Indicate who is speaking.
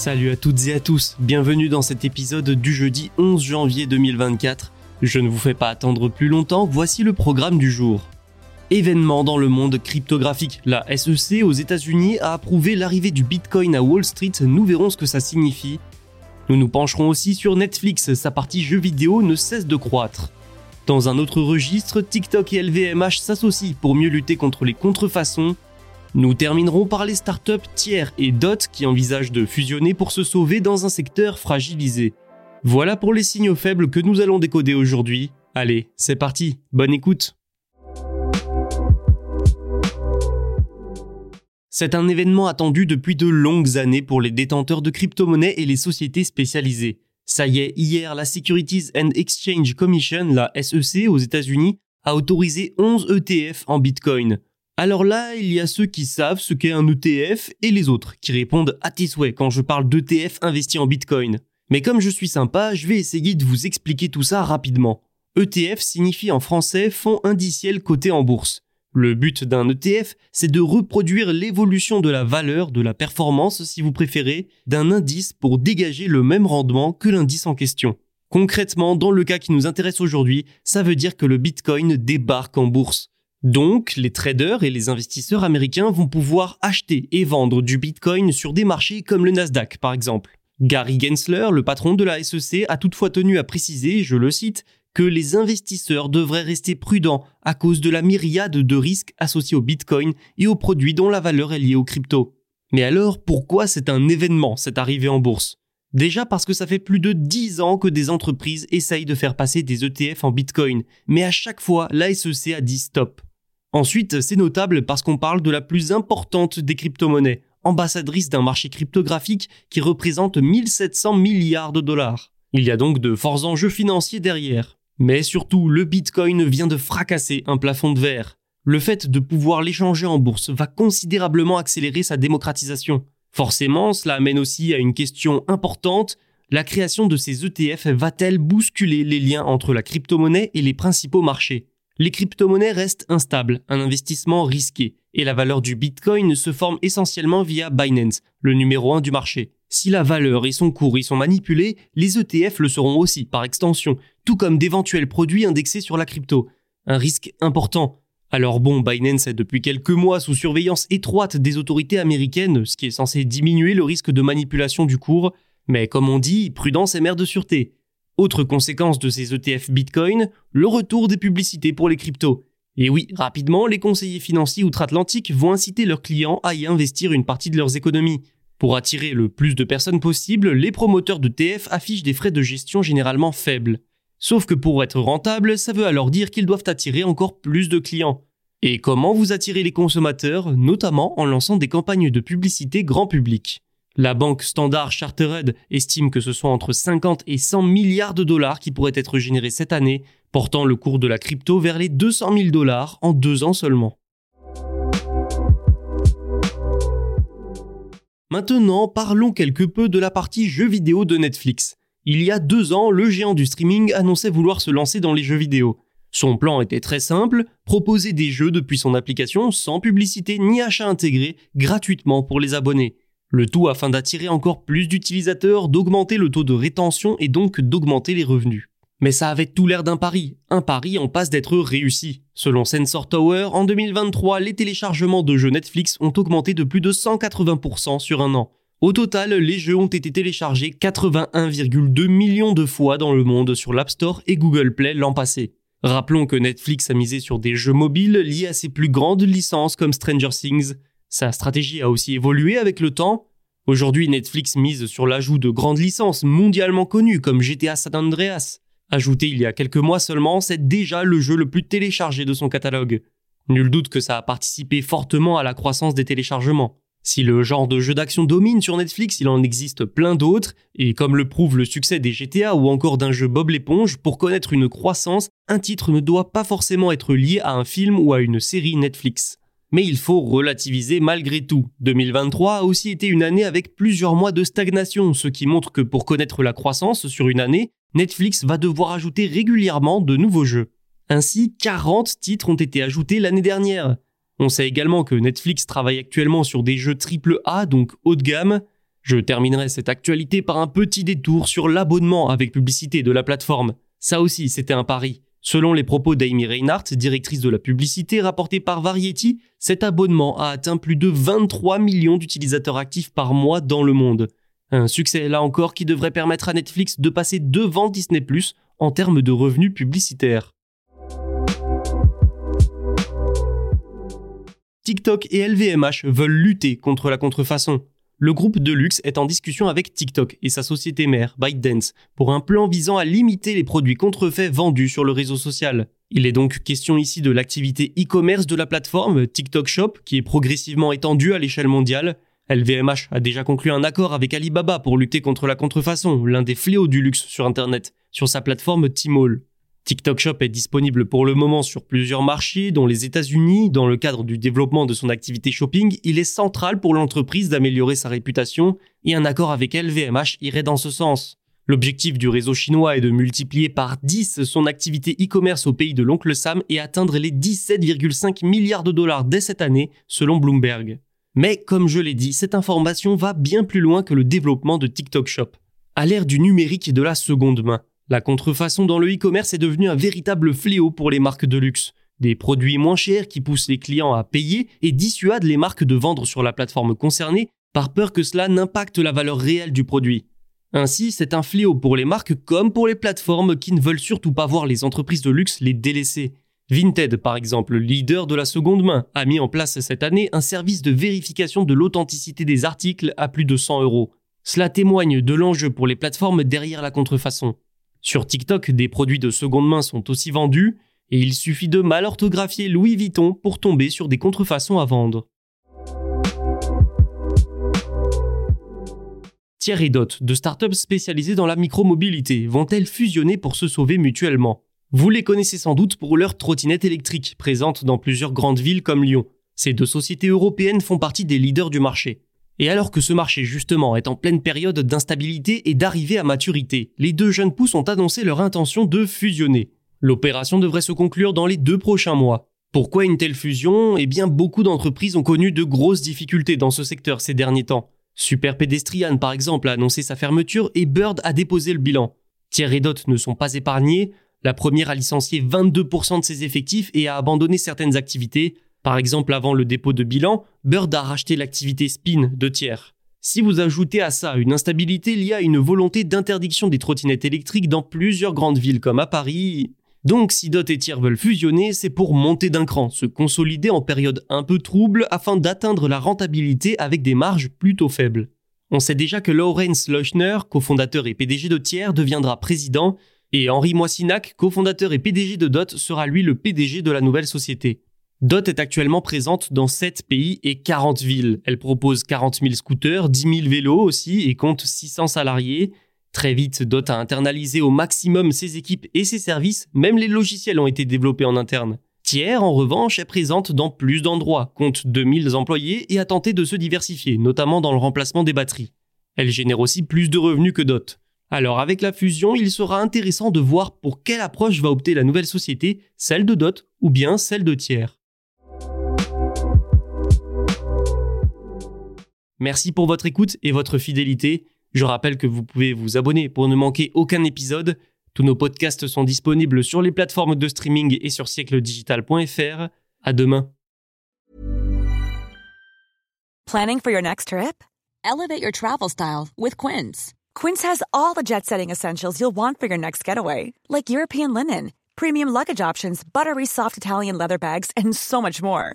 Speaker 1: Salut à toutes et à tous, bienvenue dans cet épisode du jeudi 11 janvier 2024. Je ne vous fais pas attendre plus longtemps, voici le programme du jour. Événement dans le monde cryptographique. La SEC aux États-Unis a approuvé l'arrivée du Bitcoin à Wall Street, nous verrons ce que ça signifie. Nous nous pencherons aussi sur Netflix, sa partie jeux vidéo ne cesse de croître. Dans un autre registre, TikTok et LVMH s'associent pour mieux lutter contre les contrefaçons nous terminerons par les startups tiers et DOT qui envisagent de fusionner pour se sauver dans un secteur fragilisé. Voilà pour les signaux faibles que nous allons décoder aujourd'hui. Allez, c'est parti, bonne écoute. C'est un événement attendu depuis de longues années pour les détenteurs de crypto-monnaies et les sociétés spécialisées. Ça y est, hier, la Securities and Exchange Commission, la SEC aux États-Unis, a autorisé 11 ETF en Bitcoin. Alors là, il y a ceux qui savent ce qu'est un ETF et les autres qui répondent à tes souhaits quand je parle d'ETF investi en Bitcoin. Mais comme je suis sympa, je vais essayer de vous expliquer tout ça rapidement. ETF signifie en français fonds indiciel coté en bourse. Le but d'un ETF, c'est de reproduire l'évolution de la valeur, de la performance si vous préférez, d'un indice pour dégager le même rendement que l'indice en question. Concrètement, dans le cas qui nous intéresse aujourd'hui, ça veut dire que le Bitcoin débarque en bourse. Donc, les traders et les investisseurs américains vont pouvoir acheter et vendre du Bitcoin sur des marchés comme le Nasdaq, par exemple. Gary Gensler, le patron de la SEC, a toutefois tenu à préciser, je le cite, que les investisseurs devraient rester prudents à cause de la myriade de risques associés au Bitcoin et aux produits dont la valeur est liée aux crypto. Mais alors, pourquoi c'est un événement, cette arrivée en bourse? Déjà parce que ça fait plus de 10 ans que des entreprises essayent de faire passer des ETF en Bitcoin, mais à chaque fois, la SEC a dit stop. Ensuite, c'est notable parce qu'on parle de la plus importante des crypto-monnaies, ambassadrice d'un marché cryptographique qui représente 1700 milliards de dollars. Il y a donc de forts enjeux financiers derrière. Mais surtout, le Bitcoin vient de fracasser un plafond de verre. Le fait de pouvoir l'échanger en bourse va considérablement accélérer sa démocratisation. Forcément, cela amène aussi à une question importante. La création de ces ETF va-t-elle bousculer les liens entre la crypto-monnaie et les principaux marchés? Les crypto-monnaies restent instables, un investissement risqué, et la valeur du Bitcoin se forme essentiellement via Binance, le numéro 1 du marché. Si la valeur et son cours y sont manipulés, les ETF le seront aussi, par extension, tout comme d'éventuels produits indexés sur la crypto. Un risque important. Alors bon, Binance est depuis quelques mois sous surveillance étroite des autorités américaines, ce qui est censé diminuer le risque de manipulation du cours, mais comme on dit, prudence est mère de sûreté. Autre conséquence de ces ETF Bitcoin, le retour des publicités pour les cryptos. Et oui, rapidement, les conseillers financiers outre-Atlantique vont inciter leurs clients à y investir une partie de leurs économies. Pour attirer le plus de personnes possible, les promoteurs de TF affichent des frais de gestion généralement faibles. Sauf que pour être rentable, ça veut alors dire qu'ils doivent attirer encore plus de clients. Et comment vous attirez les consommateurs, notamment en lançant des campagnes de publicité grand public? La banque Standard Chartered estime que ce sont entre 50 et 100 milliards de dollars qui pourraient être générés cette année, portant le cours de la crypto vers les 200 000 dollars en deux ans seulement. Maintenant, parlons quelque peu de la partie jeux vidéo de Netflix. Il y a deux ans, le géant du streaming annonçait vouloir se lancer dans les jeux vidéo. Son plan était très simple, proposer des jeux depuis son application sans publicité ni achat intégré gratuitement pour les abonnés. Le tout afin d'attirer encore plus d'utilisateurs, d'augmenter le taux de rétention et donc d'augmenter les revenus. Mais ça avait tout l'air d'un pari, un pari en passe d'être réussi. Selon Sensor Tower, en 2023, les téléchargements de jeux Netflix ont augmenté de plus de 180% sur un an. Au total, les jeux ont été téléchargés 81,2 millions de fois dans le monde sur l'App Store et Google Play l'an passé. Rappelons que Netflix a misé sur des jeux mobiles liés à ses plus grandes licences comme Stranger Things. Sa stratégie a aussi évolué avec le temps. Aujourd'hui, Netflix mise sur l'ajout de grandes licences mondialement connues comme GTA San Andreas. Ajouté il y a quelques mois seulement, c'est déjà le jeu le plus téléchargé de son catalogue. Nul doute que ça a participé fortement à la croissance des téléchargements. Si le genre de jeu d'action domine sur Netflix, il en existe plein d'autres, et comme le prouve le succès des GTA ou encore d'un jeu Bob l'éponge, pour connaître une croissance, un titre ne doit pas forcément être lié à un film ou à une série Netflix. Mais il faut relativiser malgré tout. 2023 a aussi été une année avec plusieurs mois de stagnation, ce qui montre que pour connaître la croissance sur une année, Netflix va devoir ajouter régulièrement de nouveaux jeux. Ainsi, 40 titres ont été ajoutés l'année dernière. On sait également que Netflix travaille actuellement sur des jeux AAA, donc haut de gamme. Je terminerai cette actualité par un petit détour sur l'abonnement avec publicité de la plateforme. Ça aussi, c'était un pari. Selon les propos d'Amy Reinhardt, directrice de la publicité rapportée par Variety, cet abonnement a atteint plus de 23 millions d'utilisateurs actifs par mois dans le monde. Un succès là encore qui devrait permettre à Netflix de passer devant Disney ⁇ en termes de revenus publicitaires. TikTok et LVMH veulent lutter contre la contrefaçon. Le groupe de luxe est en discussion avec TikTok et sa société mère, ByteDance, pour un plan visant à limiter les produits contrefaits vendus sur le réseau social. Il est donc question ici de l'activité e-commerce de la plateforme TikTok Shop, qui est progressivement étendue à l'échelle mondiale, LVMH a déjà conclu un accord avec Alibaba pour lutter contre la contrefaçon, l'un des fléaux du luxe sur Internet, sur sa plateforme Tmall. TikTok Shop est disponible pour le moment sur plusieurs marchés, dont les États-Unis. Dans le cadre du développement de son activité shopping, il est central pour l'entreprise d'améliorer sa réputation et un accord avec LVMH irait dans ce sens. L'objectif du réseau chinois est de multiplier par 10 son activité e-commerce au pays de l'oncle Sam et atteindre les 17,5 milliards de dollars dès cette année, selon Bloomberg. Mais comme je l'ai dit, cette information va bien plus loin que le développement de TikTok Shop. À l'ère du numérique et de la seconde main, la contrefaçon dans le e-commerce est devenue un véritable fléau pour les marques de luxe. Des produits moins chers qui poussent les clients à payer et dissuadent les marques de vendre sur la plateforme concernée par peur que cela n'impacte la valeur réelle du produit. Ainsi, c'est un fléau pour les marques comme pour les plateformes qui ne veulent surtout pas voir les entreprises de luxe les délaisser. Vinted, par exemple, leader de la seconde main, a mis en place cette année un service de vérification de l'authenticité des articles à plus de 100 euros. Cela témoigne de l'enjeu pour les plateformes derrière la contrefaçon. Sur TikTok, des produits de seconde main sont aussi vendus, et il suffit de mal orthographier Louis Vuitton pour tomber sur des contrefaçons à vendre. Thierry Dot, de startups spécialisées dans la micromobilité, vont-elles fusionner pour se sauver mutuellement? Vous les connaissez sans doute pour leurs trottinettes électriques, présentes dans plusieurs grandes villes comme Lyon. Ces deux sociétés européennes font partie des leaders du marché. Et alors que ce marché justement est en pleine période d'instabilité et d'arrivée à maturité, les deux jeunes pousses ont annoncé leur intention de fusionner. L'opération devrait se conclure dans les deux prochains mois. Pourquoi une telle fusion? Eh bien beaucoup d'entreprises ont connu de grosses difficultés dans ce secteur ces derniers temps. Super Pedestrian par exemple a annoncé sa fermeture et Bird a déposé le bilan. Thierry Dot ne sont pas épargnés, la première a licencié 22% de ses effectifs et a abandonné certaines activités. Par exemple, avant le dépôt de bilan, Bird a racheté l'activité Spin de tiers. Si vous ajoutez à ça une instabilité liée à une volonté d'interdiction des trottinettes électriques dans plusieurs grandes villes comme à Paris, donc si Dot et Tier veulent fusionner, c'est pour monter d'un cran, se consolider en période un peu trouble afin d'atteindre la rentabilité avec des marges plutôt faibles. On sait déjà que Lawrence Leuchner, cofondateur et PDG de Tier, deviendra président et Henri Moissinac, cofondateur et PDG de DOT, sera lui le PDG de la nouvelle société. DOT est actuellement présente dans 7 pays et 40 villes. Elle propose 40 000 scooters, 10 000 vélos aussi et compte 600 salariés. Très vite, DOT a internalisé au maximum ses équipes et ses services, même les logiciels ont été développés en interne. Thiers, en revanche, est présente dans plus d'endroits, compte 2000 employés et a tenté de se diversifier, notamment dans le remplacement des batteries. Elle génère aussi plus de revenus que DOT. Alors avec la fusion, il sera intéressant de voir pour quelle approche va opter la nouvelle société, celle de Dot ou bien celle de Tiers. Merci pour votre écoute et votre fidélité. Je rappelle que vous pouvez vous abonner pour ne manquer aucun épisode. Tous nos podcasts sont disponibles sur les plateformes de streaming et sur siècledigital.fr. À demain.
Speaker 2: Planning for your next trip? Elevate your travel style with Quince. Quince has all the jet-setting essentials you'll want for your next getaway, like European linen, premium luggage options, buttery soft Italian leather bags, and so much more.